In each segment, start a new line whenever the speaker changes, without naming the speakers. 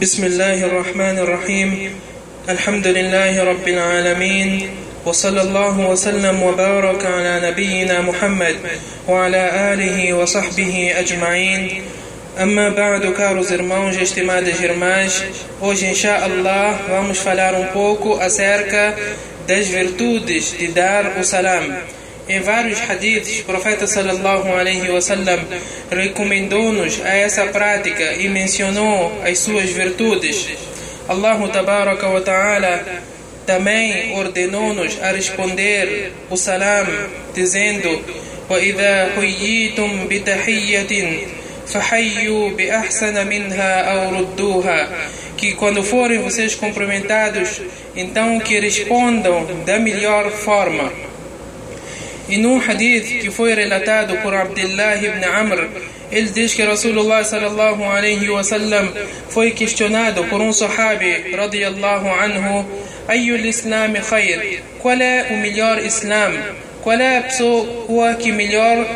بسم الله الرحمن الرحيم. الحمد لله رب العالمين وصلى الله وسلم وبارك على نبينا محمد وعلى آله وصحبه أجمعين. أما بعد caros irmãos estimadas irmãs hoje inshallah vamos falar um pouco acerca das virtudes de dar o salam. Em vários hadiths, o profeta sallallahu alaihi wasallam recomendou-nos a essa prática e mencionou as suas virtudes. Allah tabaraka wa ta'ala também ordenou-nos a responder o salam dizendo وَإِذَا حُيِّيتُم بِتَحِيَّةٍ فَحَيُّوا بِأَحْسَنَ مِنْهَا أَوْ رُدُّوهَا que quando forem vocês cumprimentados, então que respondam da melhor forma. E num hadith que foi relatado por Abdullah ibn Amr, ele diz que Rasulullah sallallahu alaihi wasallam foi questionado por um sahabi radiyallahu anhu, Ayyul Islam khair? Qual é o melhor Islam? Qual é a pessoa que melhor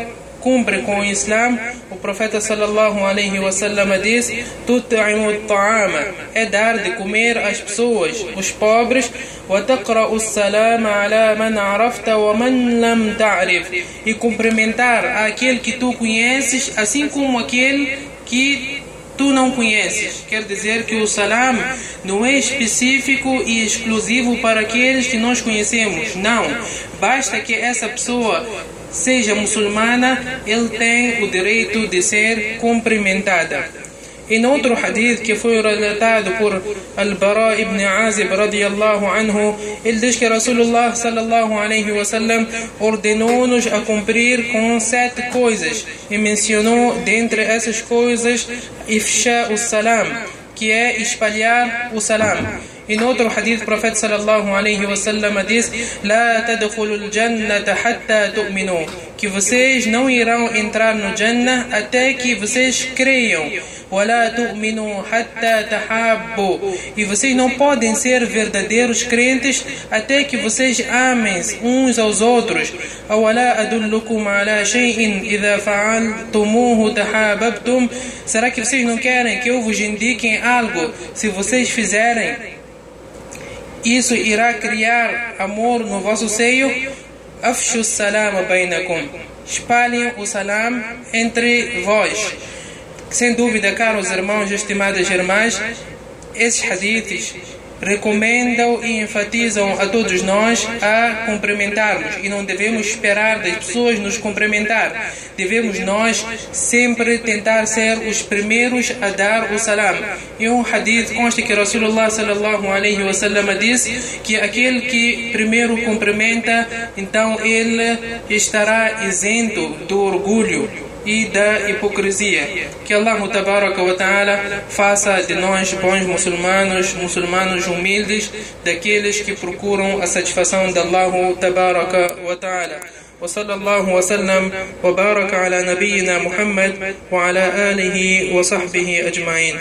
cumpre com o Islã, o profeta sallallahu alaihi wasallam diz: "Tut'imu at-ta'ama", é dar de comer às pessoas, os pobres, wa taqra'u as-salama 'ala man 'arafta wa man lam ta'rif, e cumprimentar aquele que tu conheces, assim como aquele que tu não conheces. Quer dizer que o salam não é específico e exclusivo para aqueles que nós conhecemos. Não. Basta que essa pessoa seja muçulmana, ele tem o direito de ser cumprimentada. Em outro hadith que foi relatado por Al-Bara ibn Azib radiyallahu anhu, ele diz que Rasulullah sallallahu alaihi wasallam ordenou-nos a cumprir com sete coisas e mencionou dentre essas coisas ifsha o-salam, que é espalhar o salam. Em outro hadith, o profeta sallallahu alaihi wasallam diz: "La tadkhulul jannata hatta tu'minu", que vocês não irão entrar no Jannah até que vocês creiam. ولا تؤمنوا حتى تحابوا e vocês não podem ser verdadeiros crentes até que vocês amem uns aos outros أولا أدلكم على شيء إذا فعلتموه تحاببتم será que vocês não querem que eu vos indique algo se vocês fizerem Isso irá criar amor no vosso seio? Afshu salam bainakum. Espalhem o salam entre vós. Sem dúvida, caros irmãos e estimadas irmãs, esses hadiths recomendam e enfatizam a todos nós a cumprimentarmos e não devemos esperar das pessoas nos cumprimentar. Devemos nós sempre tentar ser os primeiros a dar o salam. E um hadith consta que Rasulullah sallallahu alaihi wasallam disse que aquele que primeiro cumprimenta, então ele estará isento do orgulho e da hipocrisia. Que Allah tabaraka wa ta'ala faça de nós bons muçulmanos, muçulmanos humildes, daqueles que procuram a satisfação de Allah tabaraka wa ta'ala. وصلى الله وسلم وبارك على نبينا محمد وعلى آله وصحبه أجمعين